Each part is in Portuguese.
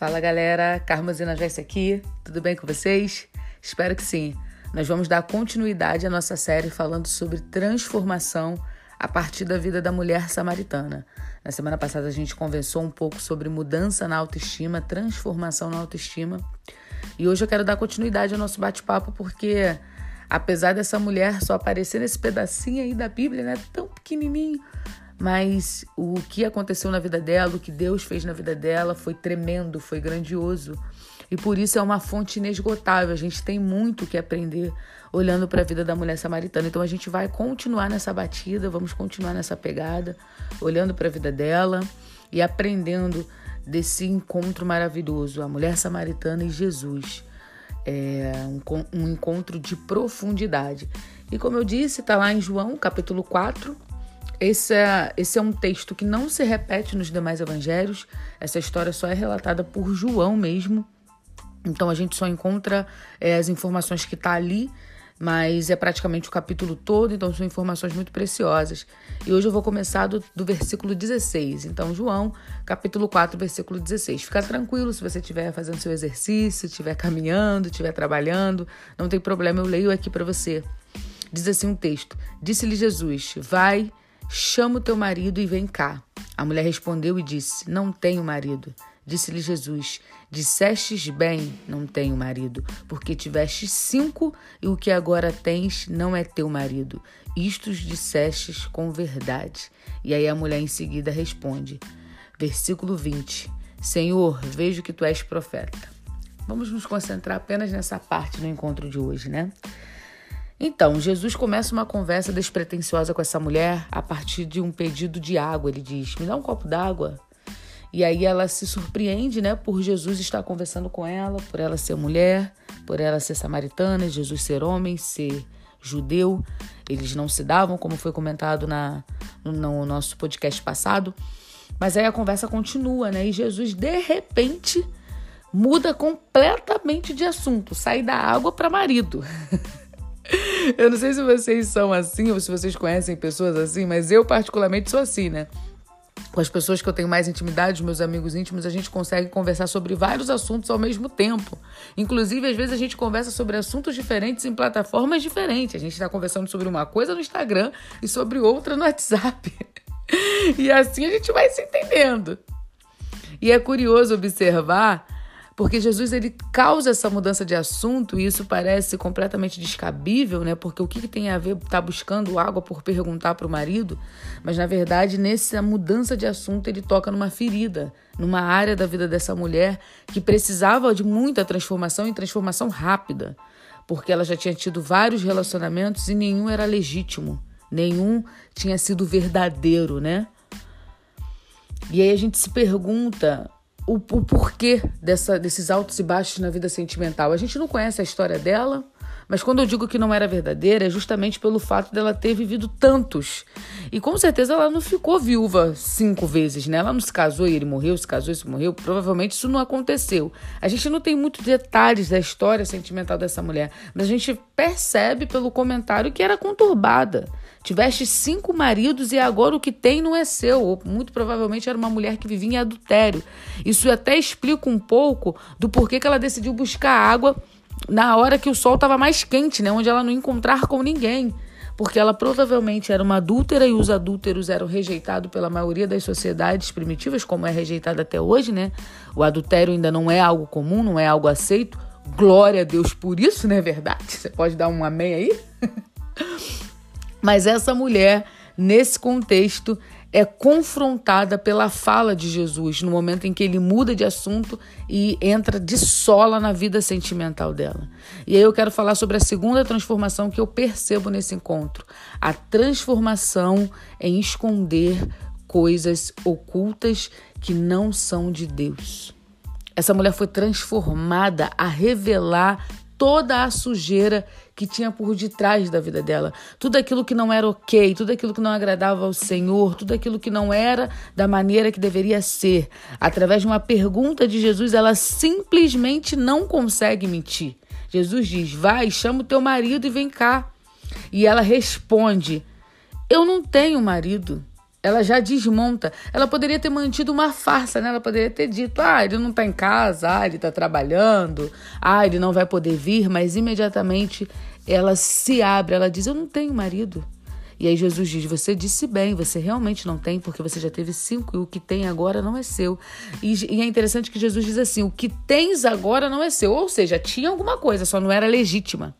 Fala galera, Carmozina Joyce aqui, tudo bem com vocês? Espero que sim. Nós vamos dar continuidade à nossa série falando sobre transformação a partir da vida da mulher samaritana. Na semana passada a gente conversou um pouco sobre mudança na autoestima, transformação na autoestima. E hoje eu quero dar continuidade ao nosso bate-papo porque apesar dessa mulher só aparecer nesse pedacinho aí da Bíblia, né, tão pequenininho, mas o que aconteceu na vida dela, o que Deus fez na vida dela foi tremendo, foi grandioso. E por isso é uma fonte inesgotável. A gente tem muito que aprender olhando para a vida da mulher samaritana. Então a gente vai continuar nessa batida, vamos continuar nessa pegada, olhando para a vida dela e aprendendo desse encontro maravilhoso, a mulher samaritana e Jesus. É um, um encontro de profundidade. E como eu disse, está lá em João, capítulo 4, esse é, esse é um texto que não se repete nos demais evangelhos. Essa história só é relatada por João mesmo. Então a gente só encontra é, as informações que está ali, mas é praticamente o capítulo todo, então são informações muito preciosas. E hoje eu vou começar do, do versículo 16. Então, João, capítulo 4, versículo 16. Fica tranquilo se você estiver fazendo seu exercício, estiver caminhando, estiver trabalhando, não tem problema, eu leio aqui para você. Diz assim um texto: Disse-lhe Jesus: Vai Chama o teu marido e vem cá. A mulher respondeu e disse: Não tenho marido. Disse-lhe Jesus: Dissestes bem, não tenho marido, porque tiveste cinco e o que agora tens não é teu marido. Isto dissestes com verdade. E aí a mulher em seguida responde, versículo 20: Senhor, vejo que tu és profeta. Vamos nos concentrar apenas nessa parte no encontro de hoje, né? Então, Jesus começa uma conversa despretensiosa com essa mulher a partir de um pedido de água. Ele diz: Me dá um copo d'água. E aí ela se surpreende, né, por Jesus estar conversando com ela, por ela ser mulher, por ela ser samaritana, Jesus ser homem, ser judeu. Eles não se davam, como foi comentado na, no, no nosso podcast passado. Mas aí a conversa continua, né? E Jesus, de repente, muda completamente de assunto, sai da água para marido. Eu não sei se vocês são assim ou se vocês conhecem pessoas assim, mas eu particularmente sou assim, né? Com as pessoas que eu tenho mais intimidade, meus amigos íntimos, a gente consegue conversar sobre vários assuntos ao mesmo tempo. Inclusive, às vezes a gente conversa sobre assuntos diferentes em plataformas diferentes. A gente está conversando sobre uma coisa no Instagram e sobre outra no WhatsApp. E assim a gente vai se entendendo. E é curioso observar porque Jesus ele causa essa mudança de assunto e isso parece completamente descabível, né? Porque o que, que tem a ver tá buscando água por perguntar para o marido? Mas na verdade, nessa mudança de assunto, ele toca numa ferida, numa área da vida dessa mulher que precisava de muita transformação e transformação rápida, porque ela já tinha tido vários relacionamentos e nenhum era legítimo, nenhum tinha sido verdadeiro, né? E aí a gente se pergunta o, o porquê dessa, desses altos e baixos na vida sentimental. A gente não conhece a história dela, mas quando eu digo que não era verdadeira, é justamente pelo fato dela ter vivido tantos. E com certeza ela não ficou viúva cinco vezes, né? Ela não se casou e ele morreu, se casou e se morreu. Provavelmente isso não aconteceu. A gente não tem muitos detalhes da história sentimental dessa mulher, mas a gente percebe pelo comentário que era conturbada. Tiveste cinco maridos e agora o que tem não é seu. Ou muito provavelmente era uma mulher que vivia em adultério. Isso até explica um pouco do porquê que ela decidiu buscar água na hora que o sol estava mais quente, né? Onde ela não encontrar com ninguém. Porque ela provavelmente era uma adúltera e os adúlteros eram rejeitados pela maioria das sociedades primitivas, como é rejeitado até hoje, né? O adultério ainda não é algo comum, não é algo aceito. Glória a Deus por isso, não é verdade? Você pode dar um amém aí? Mas essa mulher, nesse contexto, é confrontada pela fala de Jesus no momento em que ele muda de assunto e entra de sola na vida sentimental dela. E aí eu quero falar sobre a segunda transformação que eu percebo nesse encontro: a transformação em esconder coisas ocultas que não são de Deus. Essa mulher foi transformada a revelar toda a sujeira que tinha por detrás da vida dela. Tudo aquilo que não era ok, tudo aquilo que não agradava ao Senhor, tudo aquilo que não era da maneira que deveria ser. Através de uma pergunta de Jesus, ela simplesmente não consegue mentir. Jesus diz: Vai, chama o teu marido e vem cá. E ela responde: Eu não tenho marido. ela já desmonta. Ela poderia ter mantido uma farsa, né? Ela poderia ter dito: ah, ele não tá em casa, ah, ele tá trabalhando, ah, ele não vai poder vir, mas imediatamente ela se abre, ela diz: eu não tenho marido. E aí Jesus diz: Você disse bem, você realmente não tem, porque você já teve cinco e o que tem agora não é seu. E, e, é interessante que Jesus diz assim: O que tens agora não é seu. Ou seja, tinha alguma coisa, só não era legítima.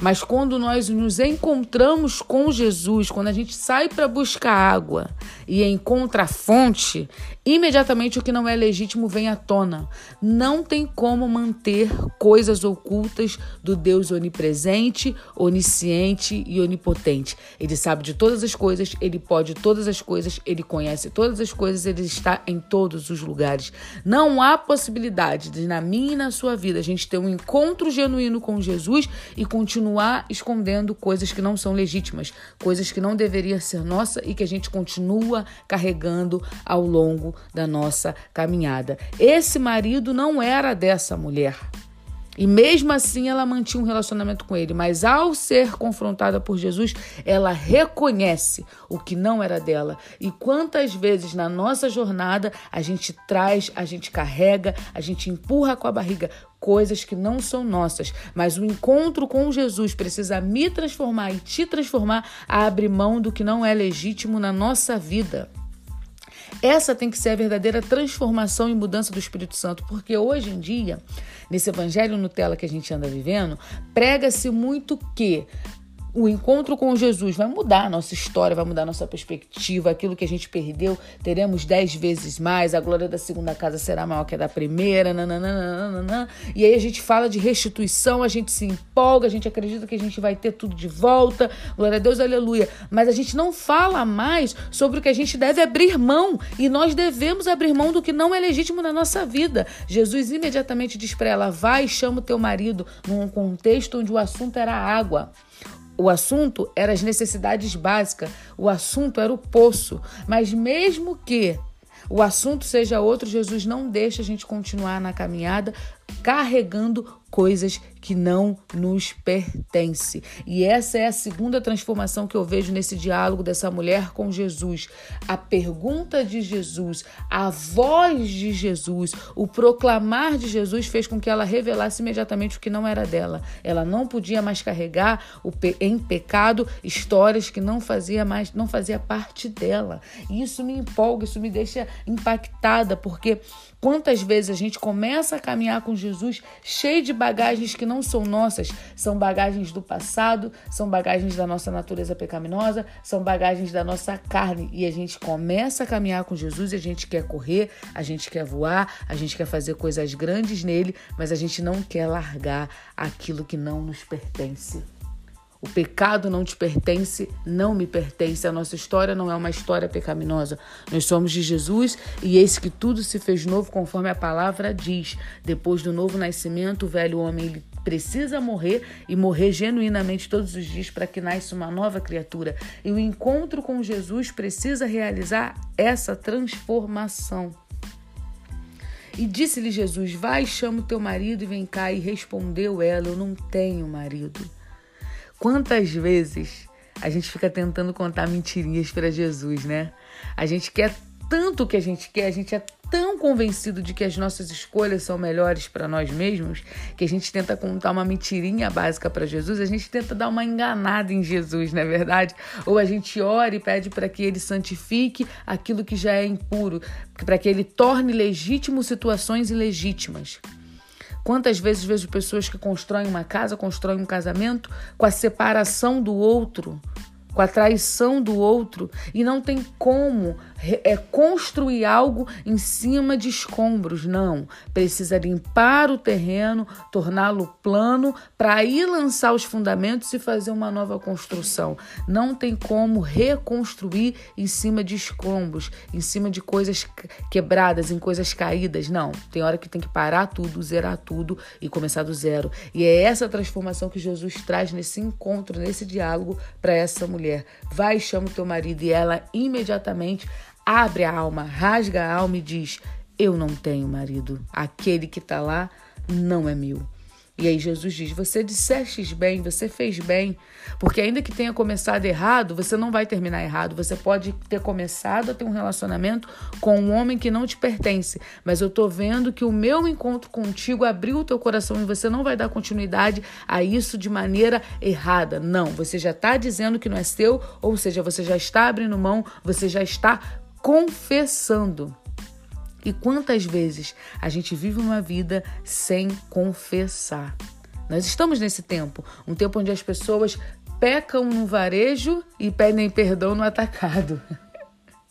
Mas quando nós nos encontramos com Jesus, quando a gente sai para buscar água e encontra a fonte, imediatamente o que não é legítimo vem à tona. Não tem como manter coisas ocultas do Deus onipresente, onisciente e onipotente. Ele sabe de todas as coisas, ele pode todas as coisas, ele conhece todas as coisas, ele está em todos os lugares. Não há possibilidade de, na minha e na sua vida, a gente ter um encontro genuíno com Jesus e continuar escondendo coisas que não são legítimas, coisas que não deveriam ser nossa e que a gente continua carregando ao longo da nossa caminhada. Esse marido não era dessa mulher. E mesmo assim ela mantinha um relacionamento com ele, mas ao ser confrontada por Jesus, ela reconhece o que não era dela. E quantas vezes na nossa jornada a gente traz, a gente carrega, a gente empurra com a barriga coisas que não são nossas, mas o encontro com Jesus precisa me transformar e te transformar a abrir mão do que não é legítimo na nossa vida. Essa tem que ser a verdadeira transformação e mudança do Espírito Santo, porque hoje em dia, nesse evangelho Nutella que a gente anda vivendo, prega-se muito que o encontro com Jesus vai mudar a nossa história, vai mudar a nossa perspectiva. Aquilo que a gente perdeu, teremos dez vezes mais. A glória da segunda casa será maior que a da primeira. Nananana. E aí a gente fala de restituição, a gente se empolga, a gente acredita que a gente vai ter tudo de volta. Glória a Deus, aleluia. Mas a gente não fala mais sobre o que a gente deve abrir mão. E nós devemos abrir mão do que não é legítimo na nossa vida. Jesus imediatamente diz para ela: vai e chama o teu marido, num contexto onde o assunto era água. O assunto era as necessidades básicas, o assunto era o poço. Mas mesmo que o assunto seja outro, Jesus não deixa a gente continuar na caminhada carregando coisas que não nos pertencem. E essa é a segunda transformação que eu vejo nesse diálogo dessa mulher com Jesus. A pergunta de Jesus, a voz de Jesus, o proclamar de Jesus fez com que ela revelasse imediatamente o que não era dela. Ela não podia mais carregar em pecado histórias que não fazia mais, não fazia parte dela. E isso me empolga, isso me deixa impactada, porque quantas vezes a gente começa a caminhar com Jesus cheio de bagagens que não são nossas, são bagagens do passado, são bagagens da nossa natureza pecaminosa, são bagagens da nossa carne. E a gente começa a caminhar com Jesus e a gente quer correr, a gente quer voar, a gente quer fazer coisas grandes nele, mas a gente não quer largar aquilo que não nos pertence. O pecado não te pertence, não me pertence. A nossa história não é uma história pecaminosa. Nós somos de Jesus e eis que tudo se fez novo conforme a palavra diz. Depois do novo nascimento, o velho homem ele precisa morrer e morrer genuinamente todos os dias para que nasça uma nova criatura. E o encontro com Jesus precisa realizar essa transformação. E disse-lhe Jesus: Vai, chama o teu marido e vem cá. E respondeu ela: Eu não tenho marido. Quantas vezes a gente fica tentando contar mentirinhas para Jesus, né? A gente quer tanto o que a gente quer, a gente é tão convencido de que as nossas escolhas são melhores para nós mesmos, que a gente tenta contar uma mentirinha básica para Jesus, a gente tenta dar uma enganada em Jesus, não é verdade? Ou a gente ora e pede para que ele santifique aquilo que já é impuro, para que ele torne legítimo situações ilegítimas. Quantas vezes vejo pessoas que constroem uma casa, constroem um casamento com a separação do outro, com a traição do outro e não tem como é, construir algo em cima de escombros. Não. Precisa limpar o terreno, torná-lo plano, para aí lançar os fundamentos e fazer uma nova construção. Não tem como reconstruir em cima de escombros, em cima de coisas quebradas, em coisas caídas. Não. Tem hora que tem que parar tudo, zerar tudo e começar do zero. E é essa transformação que Jesus traz nesse encontro, nesse diálogo para essa mulher. Vai, chama o teu marido e ela imediatamente abre a alma, rasga a alma e diz: Eu não tenho marido. Aquele que está lá não é meu. E aí Jesus diz: Você dissestes bem, você fez bem, porque ainda que tenha começado errado, você não vai terminar errado. Você pode ter começado a ter um relacionamento com um homem que não te pertence, mas eu tô vendo que o meu encontro contigo abriu o teu coração e você não vai dar continuidade a isso de maneira errada. Não, você já está dizendo que não é seu, ou seja, você já está abrindo mão, você já está confessando. E quantas vezes a gente vive uma vida sem confessar? Nós estamos nesse tempo, um tempo onde as pessoas pecam no varejo e pedem perdão no atacado.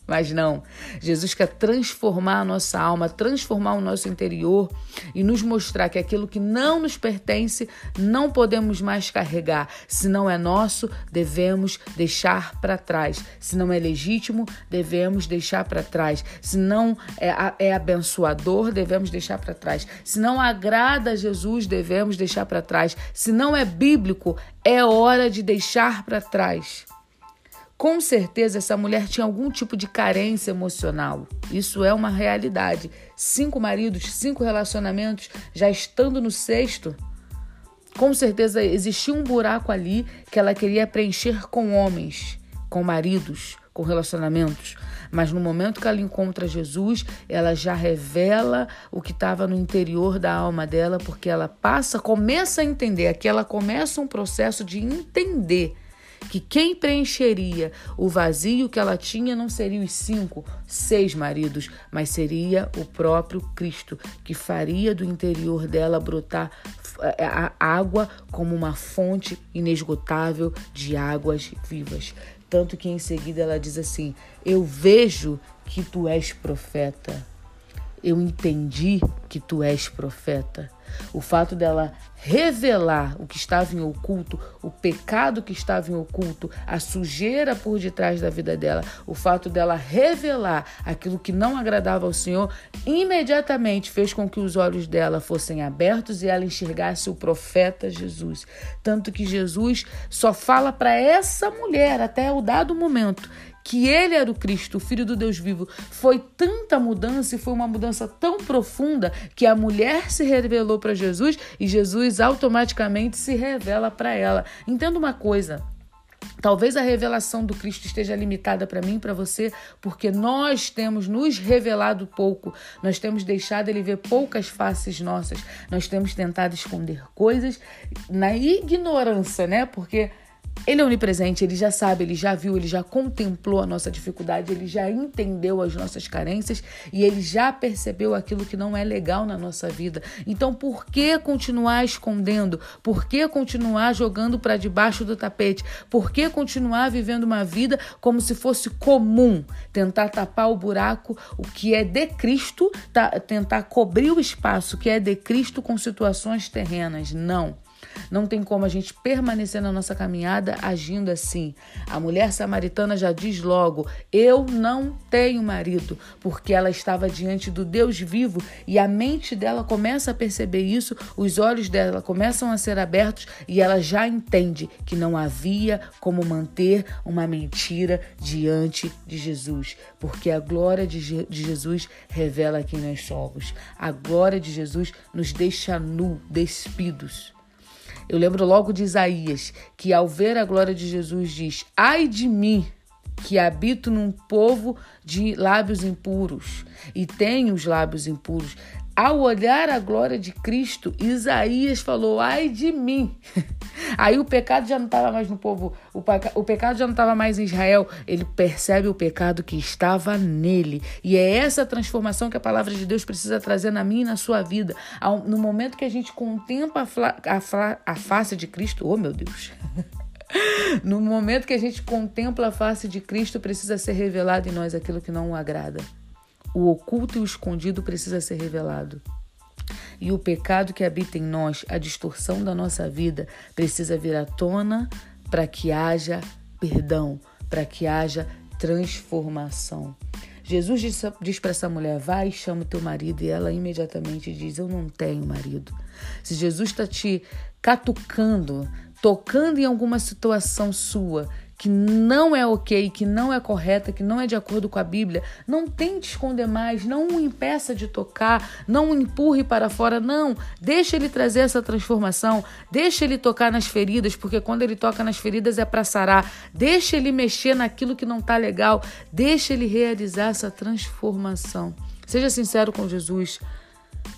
Mas não, Jesus quer transformar a nossa alma, transformar o nosso interior e nos mostrar que aquilo que não nos pertence não podemos mais carregar. Se não é nosso, devemos deixar para trás. Se não é legítimo, devemos deixar para trás. Se não é, é abençoador, devemos deixar para trás. Se não agrada a Jesus, devemos deixar para trás. Se não é bíblico, é hora de deixar para trás. Com certeza essa mulher tinha algum tipo de carência emocional. Isso é uma realidade. Cinco maridos, cinco relacionamentos, já estando no sexto. Com certeza existia um buraco ali que ela queria preencher com homens, com maridos, com relacionamentos. Mas no momento que ela encontra Jesus, ela já revela o que estava no interior da alma dela, porque ela passa, começa a entender, aqui ela começa um processo de entender que quem preencheria o vazio que ela tinha não seria os cinco, seis maridos, mas seria o próprio Cristo, que faria do interior dela brotar eh, a água como uma fonte inesgotável de águas vivas. Tanto que em seguida ela diz assim: Eu vejo que tu és profeta. Eu entendi que tu és profeta. O fato dela revelar o que estava em oculto, o pecado que estava em oculto, a sujeira por detrás da vida dela, o fato dela revelar aquilo que não agradava ao Senhor, imediatamente fez com que os olhos dela fossem abertos e ela enxergasse o profeta Jesus. Tanto que Jesus só fala para essa mulher até o dado momento que ele era o Cristo, o Filho do Deus vivo, foi tanta mudança e foi uma mudança tão profunda que a mulher se revelou para Jesus e Jesus automaticamente se revela para ela. Entenda uma coisa. Talvez a revelação do Cristo esteja limitada para mim para você, porque nós temos nos revelado pouco, nós temos deixado ele ver poucas faces nossas, nós temos tentado esconder coisas na ignorância, né? Porque ele é onipresente, ele já sabe, ele já viu, ele já contemplou a nossa dificuldade, ele já entendeu as nossas carências e ele já percebeu aquilo que não é legal na nossa vida. Então, por que continuar escondendo? Por que continuar jogando para debaixo do tapete? Por que continuar vivendo uma vida como se fosse comum? Tentar tapar o buraco, o que é de Cristo, tá, tentar cobrir o espaço que é de Cristo com situações terrenas. Não. Não tem como a gente permanecer na nossa caminhada agindo assim. A mulher samaritana já diz logo: Eu não tenho marido, porque ela estava diante do Deus vivo e a mente dela começa a perceber isso, os olhos dela começam a ser abertos e ela já entende que não havia como manter uma mentira diante de Jesus, porque a glória de, Je de Jesus revela quem nós somos. A glória de Jesus nos deixa nu, despidos. Eu lembro logo de Isaías, que ao ver a glória de Jesus diz: Ai de mim, que habito num povo de lábios impuros e tenho os lábios impuros. Ao olhar a glória de Cristo, Isaías falou: Ai de mim. Aí o pecado já não estava mais no povo, o, o pecado já não estava mais em Israel. Ele percebe o pecado que estava nele. E é essa transformação que a palavra de Deus precisa trazer na minha e na sua vida. No momento que a gente contempla a, a, a face de Cristo, oh meu Deus. No momento que a gente contempla a face de Cristo, precisa ser revelado em nós aquilo que não o agrada. O oculto e o escondido precisa ser revelado. E o pecado que habita em nós, a distorção da nossa vida, precisa vir à tona para que haja perdão, para que haja transformação. Jesus diz, diz para essa mulher: vai e chama teu marido, e ela imediatamente diz: Eu não tenho marido. Se Jesus está te catucando, tocando em alguma situação sua que não é ok, que não é correta, que não é de acordo com a Bíblia, não tente esconder mais, não o impeça de tocar, não o empurre para fora, não. Deixa ele trazer essa transformação, deixa ele tocar nas feridas, porque quando ele toca nas feridas é para sarar. Deixa ele mexer naquilo que não tá legal, deixa ele realizar essa transformação. Seja sincero com Jesus.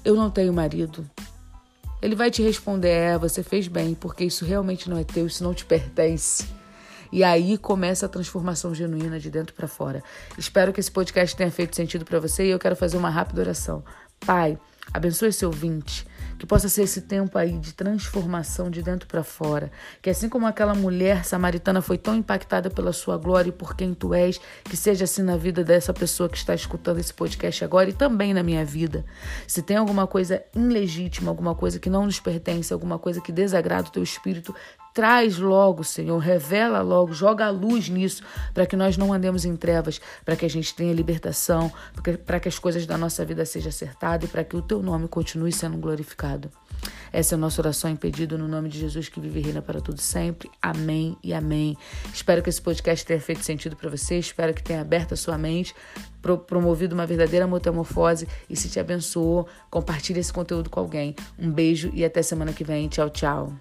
Eu não tenho marido. Ele vai te responder: é, você fez bem, porque isso realmente não é teu, isso não te pertence. E aí começa a transformação genuína de dentro para fora. Espero que esse podcast tenha feito sentido para você e eu quero fazer uma rápida oração. Pai, abençoe esse ouvinte que possa ser esse tempo aí de transformação de dentro para fora. Que assim como aquela mulher samaritana foi tão impactada pela sua glória e por quem tu és, que seja assim na vida dessa pessoa que está escutando esse podcast agora e também na minha vida. Se tem alguma coisa ilegítima, alguma coisa que não nos pertence, alguma coisa que desagrada o teu espírito, Traz logo, Senhor, revela logo, joga a luz nisso, para que nós não andemos em trevas, para que a gente tenha libertação, para que as coisas da nossa vida sejam acertadas e para que o teu nome continue sendo glorificado. Essa é a nossa oração em pedido no nome de Jesus que vive e reina para tudo sempre. Amém e amém. Espero que esse podcast tenha feito sentido para você, espero que tenha aberto a sua mente, promovido uma verdadeira metamorfose e se te abençoou, compartilhe esse conteúdo com alguém. Um beijo e até semana que vem. Tchau, tchau.